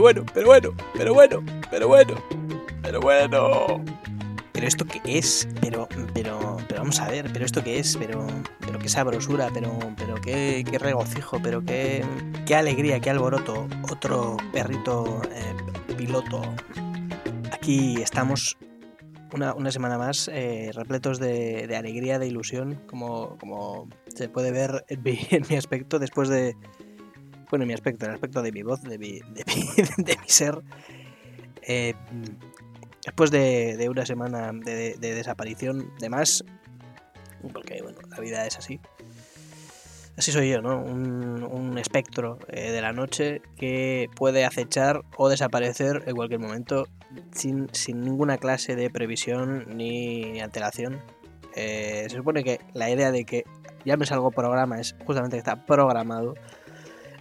pero bueno, pero bueno, pero bueno, pero bueno, pero bueno. Pero esto qué es, pero, pero, pero vamos a ver, pero esto qué es, pero, pero qué sabrosura, pero, pero qué, qué regocijo, pero qué, qué alegría, qué alboroto. Otro perrito eh, piloto. Aquí estamos una, una semana más eh, repletos de, de alegría, de ilusión, como, como se puede ver en mi, en mi aspecto después de, bueno, en mi aspecto, el aspecto de mi voz, de mi, de mi, de mi ser. Eh, después de, de, una semana de, de, desaparición, de más, porque bueno, la vida es así. Así soy yo, ¿no? Un, un espectro eh, de la noche que puede acechar o desaparecer en cualquier momento sin, sin ninguna clase de previsión ni antelación. Eh, se supone que la idea de que ya me salgo programa es justamente que está programado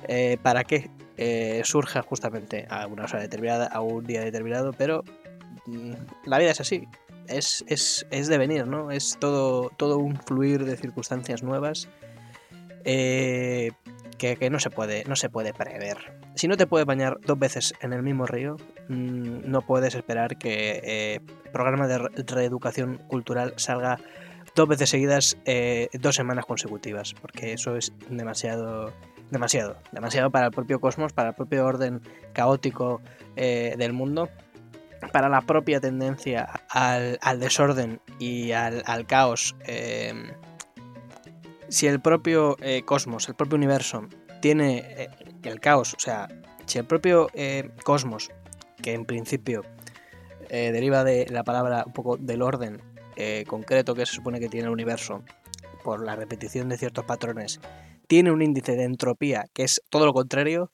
eh, para que eh, surja justamente a una hora determinada, a un día determinado, pero mmm, la vida es así, es, es, es de venir, ¿no? Es todo, todo un fluir de circunstancias nuevas eh, que, que, no, se puede, no se puede prever. Si no te puedes bañar dos veces en el mismo río, mmm, no puedes esperar que eh, programa de re reeducación cultural salga dos veces seguidas, dos semanas consecutivas, porque eso es demasiado demasiado, demasiado para el propio cosmos, para el propio orden caótico eh, del mundo, para la propia tendencia al, al desorden y al, al caos. Eh, si el propio eh, cosmos, el propio universo, tiene eh, el caos, o sea, si el propio cosmos, que en principio deriva de la palabra un poco del orden concreto que se supone que tiene el universo, por la repetición de ciertos patrones, tiene un índice de entropía que es todo lo contrario,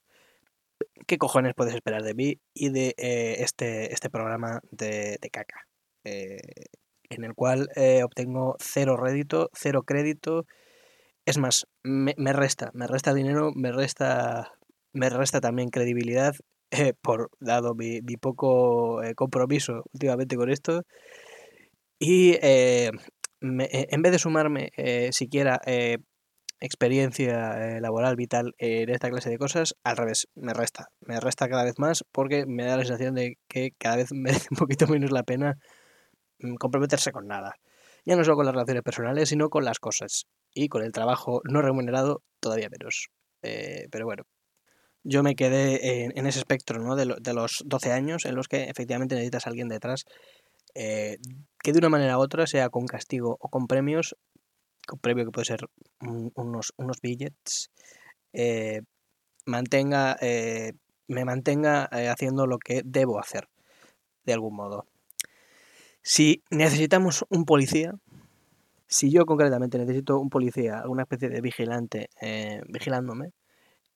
¿qué cojones puedes esperar de mí y de eh, este, este programa de, caca? Eh, en el cual eh, obtengo cero rédito, cero crédito. Es más, me, resta, me resta dinero, me resta, me resta también credibilidad, por dado mi, poco compromiso últimamente con esto. Y en vez de sumarme siquiera experiencia eh, laboral vital en esta clase de cosas, al revés, me resta, me resta cada vez más porque me da la sensación de que cada vez merece un poquito menos la pena mm, comprometerse con nada. Ya no solo con las relaciones personales, sino con las cosas. Y con el trabajo no remunerado, todavía menos. Eh, pero bueno, yo me quedé en, ese espectro ¿no? de, de, los 12 años en los que efectivamente necesitas a alguien detrás eh, que de una manera u otra, sea con castigo o con premios, con premio que puede ser un, unos, unos billets, eh, mantenga, eh, me mantenga eh, haciendo lo que debo hacer, de algún modo. Si necesitamos un policía, si yo concretamente necesito un policía, alguna especie de vigilante eh, vigilándome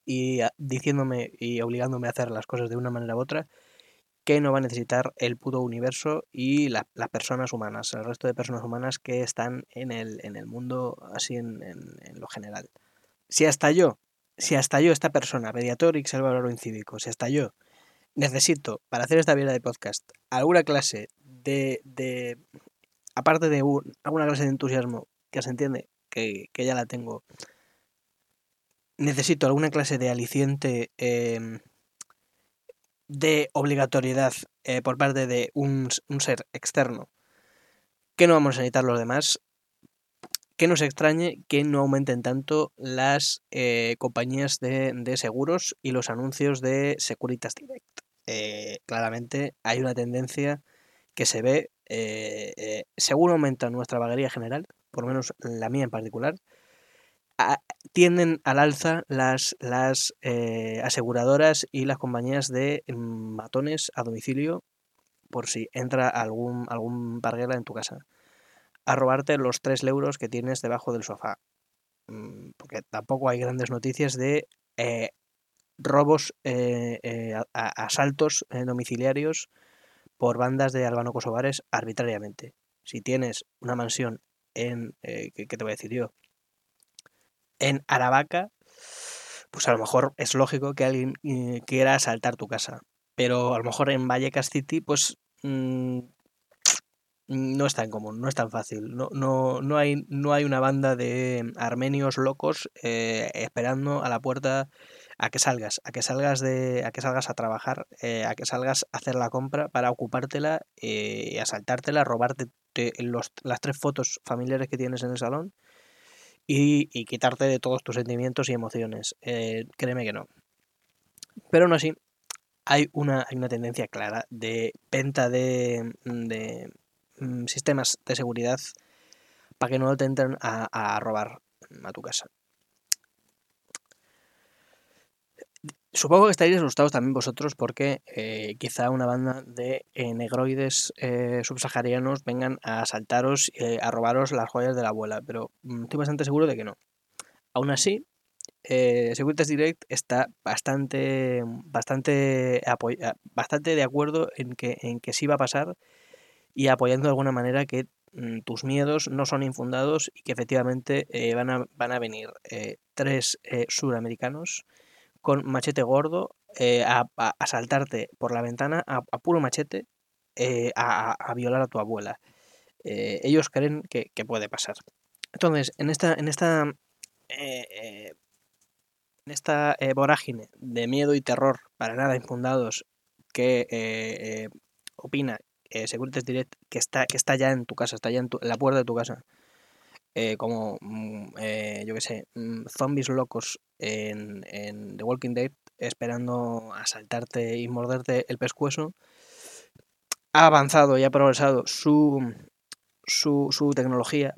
y a, diciéndome y obligándome a hacer las cosas de una manera u otra, que no va a necesitar el puto universo y la, las personas humanas, el resto de personas humanas que están en el, en el mundo así en, en, lo general. Si hasta yo, si hasta yo, esta persona, Mediatorix, el valor incívico, si hasta yo necesito, para hacer esta vida de podcast, alguna clase de, de aparte de un, alguna clase de entusiasmo, que se entiende que, que ya la tengo, necesito alguna clase de aliciente eh, de obligatoriedad eh, por parte de un, ser externo que no vamos a necesitar los demás, que nos extrañe que no aumenten tanto las eh, compañías de, seguros y los anuncios de Securitas Direct. Eh, claramente hay una tendencia que se ve, según aumenta nuestra vaguería general, por lo menos la mía en particular, tienden al alza las, las eh, aseguradoras y las compañías de matones a domicilio por si entra algún, algún en tu casa a robarte los 3 euros que tienes debajo del sofá. Mm, porque tampoco hay grandes noticias de eh, robos, eh, asaltos domiciliarios por bandas de albano-kosovares arbitrariamente. Si tienes una mansión en, ¿qué, ¿qué te voy a decir yo? En Aravaca, pues a lo mejor es lógico que alguien eh, quiera asaltar tu casa. Pero a lo mejor en Vallecas City, pues mmm, no es tan común, no es tan fácil. No, no, no, hay, no hay una banda de armenios locos eh, esperando a la puerta a que salgas, a que salgas de, a que salgas a trabajar, eh, a que salgas a hacer la compra para ocupártela, asaltártela, robarte los, las tres fotos familiares que tienes en el salón y, quitarte de todos tus sentimientos y emociones. Eh, créeme que no. Pero aún así, hay una, hay una tendencia clara de venta de, de mm, sistemas de seguridad para que no te entren a robar a tu casa. Supongo que estaréis asustados también vosotros porque eh, quizá una banda de eh, negroides eh, subsaharianos vengan a asaltaros, a robaros las joyas de la abuela, pero mm, estoy bastante seguro de que no. Aún así, Securitas Direct está bastante, bastante, bastante de acuerdo en que, en que sí va a pasar y apoyando de alguna manera que mm, tus miedos no son infundados y que efectivamente van, a, van a venir tres suramericanos con machete gordo eh, a, saltarte por la ventana a, puro machete eh, a, violar a tu abuela. Eh, ellos creen que, puede pasar. Entonces, en esta, en esta, en esta vorágine de miedo y terror para nada infundados que opina Securitas Direct que está, que está ya en tu casa, está ya en, en la puerta de tu casa, eh, como, mm, eh, yo que sé, mm, zombies locos en, en, The Walking Dead esperando asaltarte y morderte el pescuezo, ha avanzado y ha progresado su, su, su tecnología,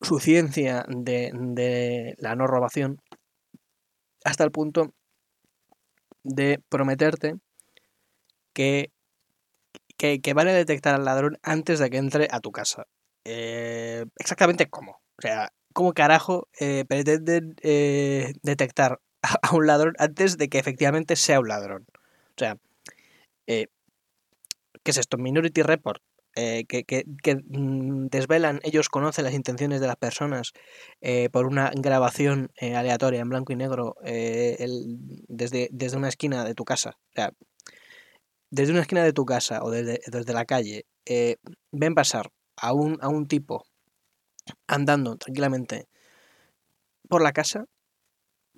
su ciencia de, de la no robación, hasta el punto de prometerte que, que, que van a detectar al ladrón antes de que entre a tu casa. Eh, exactamente cómo. O sea, cómo carajo eh, pretenden eh, detectar a, un ladrón antes de que efectivamente sea un ladrón. O sea, ¿qué es esto? Minority Report. que, mm, desvelan, ellos conocen las intenciones de las personas por una grabación aleatoria en blanco y negro desde, desde una esquina de tu casa. O sea, desde una esquina de tu casa o desde, desde la calle, ven pasar a un, a un tipo andando tranquilamente por la casa,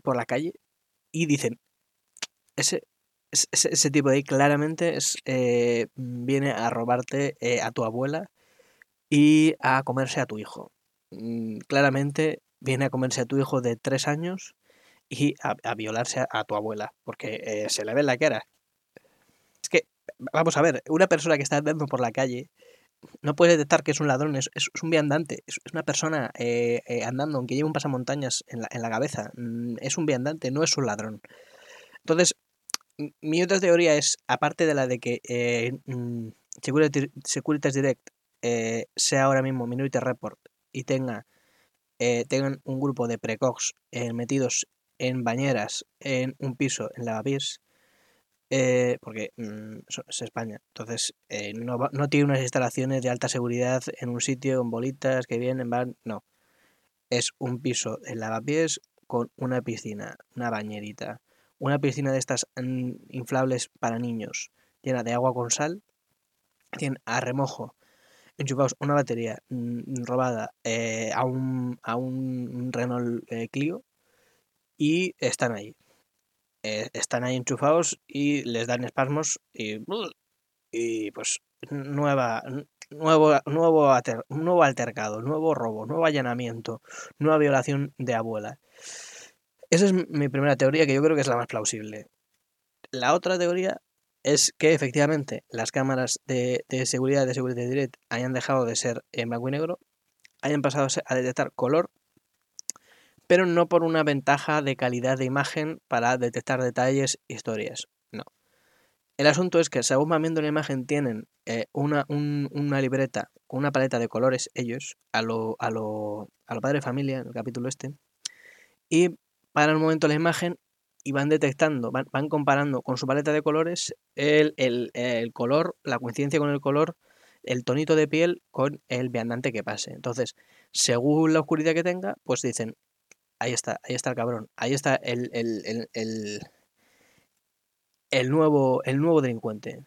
por la calle, y dicen, ese, ese, tipo de ahí claramente eh, viene a robarte eh, a tu abuela y a comerse a tu hijo. Mm, claramente viene a comerse a tu hijo de tres años y a, violarse a, tu abuela, porque eh, se le ve en la cara. Es que, vamos a ver, una persona que está andando por la calle no puedes detectar que es un ladrón, es, es, un viandante, es, una persona eh, eh, andando, aunque lleve un pasamontañas en la, en la cabeza, mm, es un viandante, no es un ladrón. Entonces, mi otra teoría es, aparte de la de que eh, mm, Securitas Direct sea ahora mismo Minority Report y tenga tengan un grupo de precox metidos en bañeras en un piso en Lavapiés, eh, porque mm, es España. Entonces, eh, no, no, tiene unas instalaciones de alta seguridad en un sitio con bolitas que vienen, van. No. Es un piso en lavapiés con una piscina, una bañerita. Una piscina de estas mm, inflables para niños, llena de agua con sal. Tienen a remojo enchufados una batería mm, robada eh, a, un, a un Renault Clio y están ahí. Eh, están ahí enchufados y les dan espasmos y, y pues nueva, nuevo, nuevo, nuevo altercado, nuevo robo, nuevo allanamiento, nueva violación de abuela. Esa es mi primera teoría que yo creo que es la más plausible. La otra teoría es que efectivamente las cámaras de, de seguridad de Seguridad Direct hayan dejado de ser en blanco y negro, hayan pasado a detectar color pero no por una ventaja de calidad de imagen para detectar detalles, historias. No. El asunto es que según van viendo la imagen tienen eh, una, una, libreta con una paleta de colores ellos, a lo, a lo, a padre de familia, en el capítulo este, y para el momento la imagen y van detectando, van, van comparando con su paleta de colores el, el, el, color, la coincidencia con el color, el tonito de piel con el viandante que pase. Entonces, según la oscuridad que tenga, pues dicen, Ahí está, ahí está el cabrón. Ahí está el, el, el, el, nuevo, el nuevo delincuente.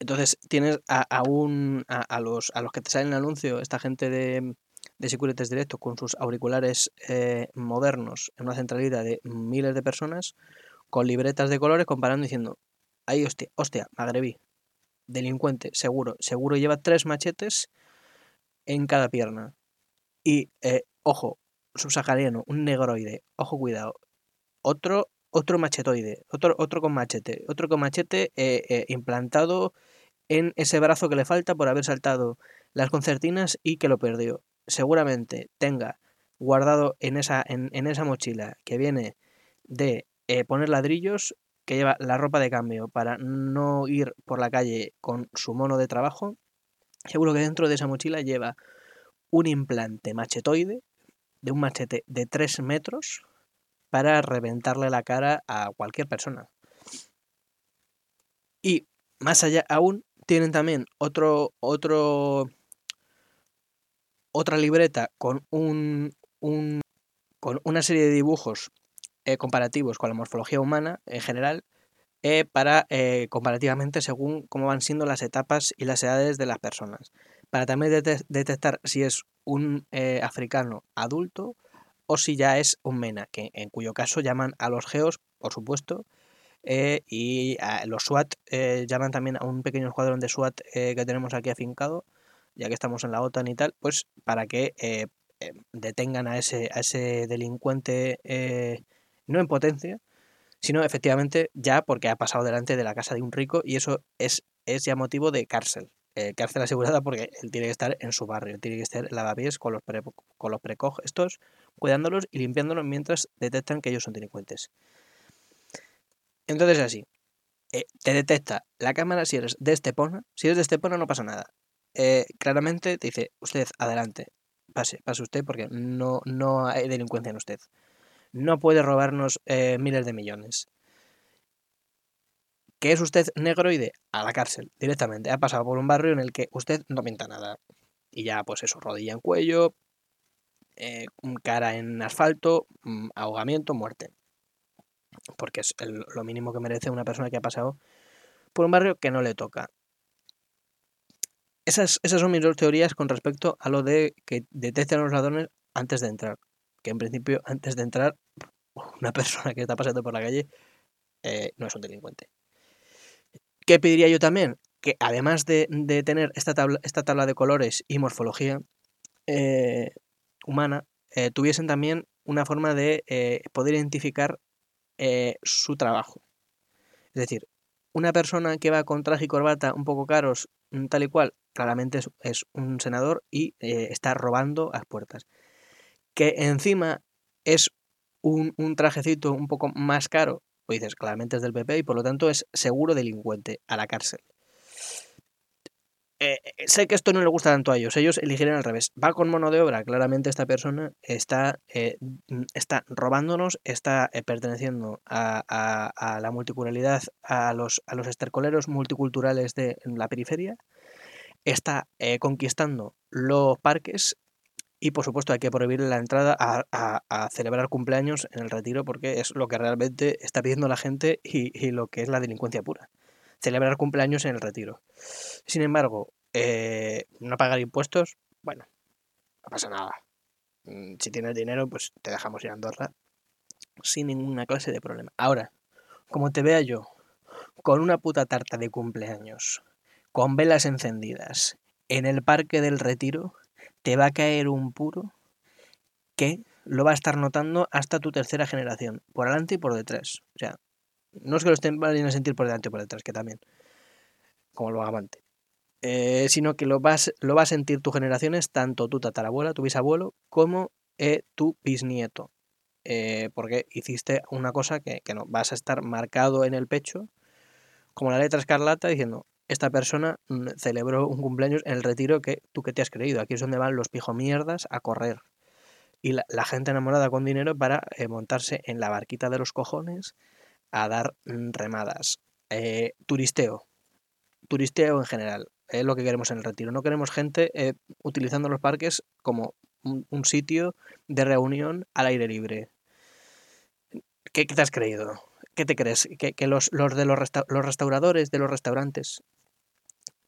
Entonces tienes a, a, un, a, los, a los que te salen el anuncio, esta gente de, de Securities Directo con sus auriculares eh, modernos en una centralidad de miles de personas, con libretas de colores comparando diciendo, ahí hostia, hostia, magrebí, delincuente, seguro, seguro lleva tres machetes en cada pierna. Y, eh, ojo, subsahariano, un negroide, ojo cuidado, otro, otro machetoide, otro, otro con machete, otro con machete eh, eh, implantado en ese brazo que le falta por haber saltado las concertinas y que lo perdió. Seguramente tenga guardado en esa, en, esa mochila que viene de eh, poner ladrillos, que lleva la ropa de cambio para no ir por la calle con su mono de trabajo. Seguro que dentro de esa mochila lleva un implante machetoide de un machete de 3 metros para reventarle la cara a cualquier persona. Y más allá aún, tienen también otro, otro, otra libreta con un, un con una serie de dibujos eh, comparativos con la morfología humana en general eh, para eh, comparativamente según cómo van siendo las etapas y las edades de las personas. Para también detectar si es un africano adulto o si ya es un MENA, que en cuyo caso llaman a los geos, por supuesto, eh, y los SWAT eh, llaman también a un pequeño escuadrón de SWAT eh, que tenemos aquí afincado, ya que estamos en la OTAN y tal, pues para que detengan a ese, a ese delincuente no en potencia, sino efectivamente ya porque ha pasado delante de la casa de un rico y eso es, es ya motivo de cárcel. Cárcel asegurada porque él tiene que estar en su barrio, tiene que estar lavapiés con los, con los precoj estos, cuidándolos y limpiándolos mientras detectan que ellos son delincuentes. Entonces así, eh, te detecta la cámara si eres de Estepona. Si eres de Estepona no pasa nada. Eh, claramente te dice, usted, adelante, pase, pase usted porque no, no hay delincuencia en usted. No puede robarnos eh, miles de millones. ¿Qué es usted negroide? A la cárcel, directamente. Ha pasado por un barrio en el que usted no pinta nada. Y ya, pues eso, rodilla en cuello, cara en asfalto, mm, ahogamiento, muerte porque es lo mínimo que merece una persona que ha pasado por un barrio que no le toca. Esas, esas son mis dos teorías con respecto a lo de que detecten a los ladrones antes de entrar. Que en principio, antes de entrar, una persona que está pasando por la calle eh, no es un delincuente. ¿Qué pediría yo también? Que además de, tener esta tabla, de colores y morfología eh, humana, eh, tuviesen también una forma de poder identificar eh, su trabajo. Es decir, una persona que va con traje y corbata un poco caros, mm, tal y cual, claramente es, un senador y eh, está robando a las puertas. Que encima es un, un, trajecito un poco más caro, pues dices, claramente es del PP y por lo tanto es seguro delincuente a la cárcel. Eh, eh, sé que esto no le gusta tanto a ellos, ellos eligieron al revés. Va con mano de obra, claramente esta persona está, eh, está robándonos, está perteneciendo a, la multiculturalidad, a los, a los estercoleros multiculturales de la periferia, está conquistando los parques y por supuesto hay que prohibirle la entrada a, a, celebrar cumpleaños en el retiro porque es lo que realmente está pidiendo la gente y, y lo que es la delincuencia pura celebrar cumpleaños en el retiro. Sin embargo, eh, no pagar impuestos, bueno, no pasa nada. Mm, si tienes dinero, pues te dejamos ir a Andorra sin ninguna clase de problema. Ahora, como te vea yo, con una puta tarta de cumpleaños, con velas encendidas, en el parque del retiro, te va a caer un puro que lo va a estar notando hasta tu tercera generación, por adelante y por detrás. O sea, no es que lo estén a sentir por delante o por detrás, que también, como lo amante. Eh, sino que lo vas, lo va a sentir tus generaciones, tanto tu tatarabuela, tu bisabuelo, como eh, tu bisnieto. Eh, porque hiciste una cosa que, que, no, vas a estar marcado en el pecho, como la letra escarlata, diciendo, esta persona mm, celebró un cumpleaños en el retiro que tú que te has creído. Aquí es donde van los pijomierdas a correr. Y la, gente enamorada con dinero para montarse en la barquita de los cojones a dar mm, remadas. Eh, turisteo. Turisteo en general. Es lo que queremos en el retiro. No queremos gente eh, utilizando los parques como un, sitio de reunión al aire libre. ¿Qué, te has creído? ¿Qué te crees? ¿Que, los, los, de los, los restauradores de los restaurantes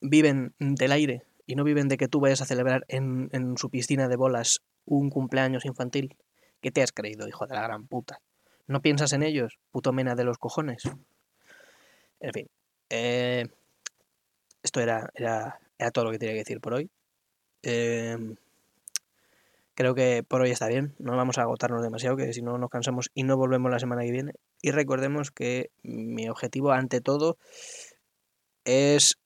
viven del aire y no viven de que tú vayas a celebrar en, en su piscina de bolas un cumpleaños infantil? ¿Qué te has creído, hijo de la gran puta? ¿No piensas en ellos? Puto mena de los cojones. En fin. Eh, esto era, era, era, todo lo que tenía que decir por hoy. Eh, creo que por hoy está bien. No vamos a agotarnos demasiado, que si no nos cansamos y no volvemos la semana que viene. Y recordemos que mi objetivo, ante todo, es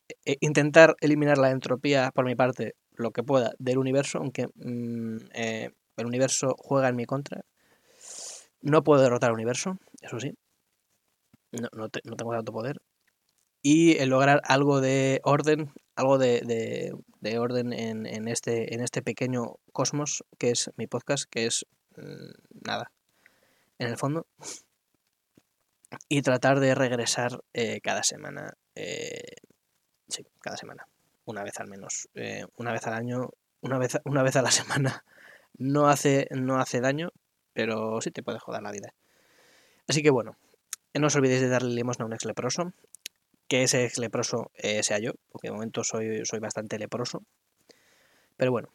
intentar eliminar la entropía por mi parte, lo que pueda, del universo, aunque mm, eh, el universo juega en mi contra. No puedo derrotar al universo, eso sí. No, no, tengo tanto poder. Y el lograr algo de orden, algo de, de, orden en, en, este, en este pequeño cosmos que es mi podcast, que es mm, nada, en el fondo. Y tratar de regresar eh, cada semana. Eh, cada semana. Una vez al menos. Eh, una vez al año. Una vez, una vez a la semana. No hace, no hace daño, pero sí te puede joder la vida. Así que bueno, no os olvidéis de darle limosna a un ex leproso. Que ese ex leproso eh, sea yo, porque de momento soy, soy bastante leproso. Pero bueno,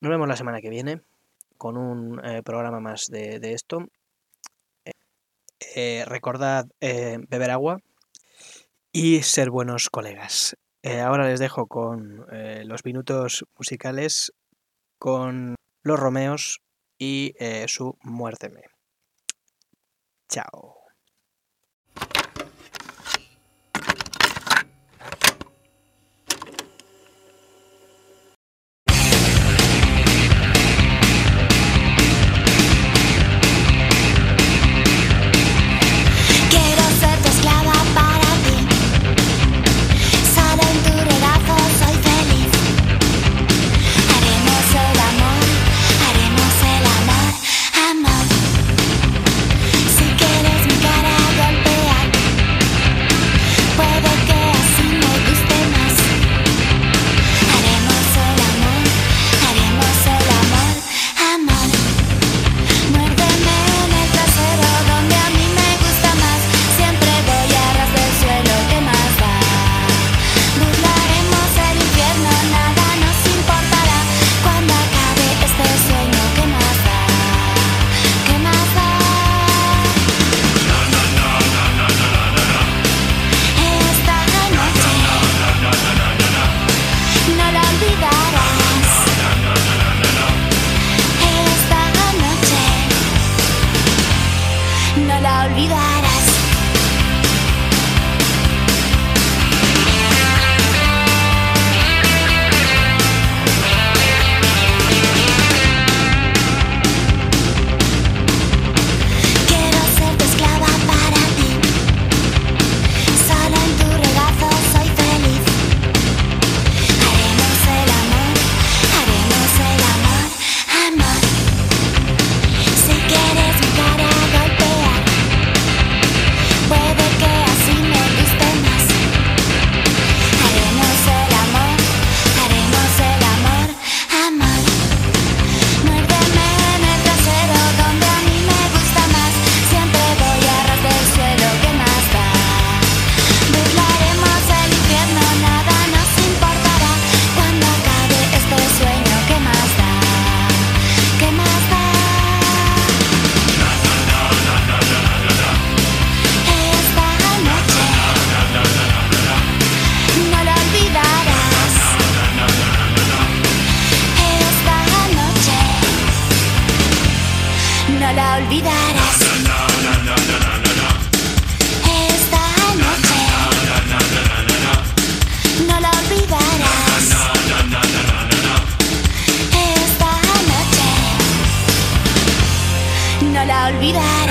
nos vemos la semana que viene con un eh, programa más de, esto. Eh, recordad eh, beber agua y ser buenos colegas. Eh, ahora les dejo con eh, los minutos musicales con los Romeos y eh, su Muérteme. Chao. no la olvidarás. Esta noche no la olvidarás. Esta noche no la olvidarás.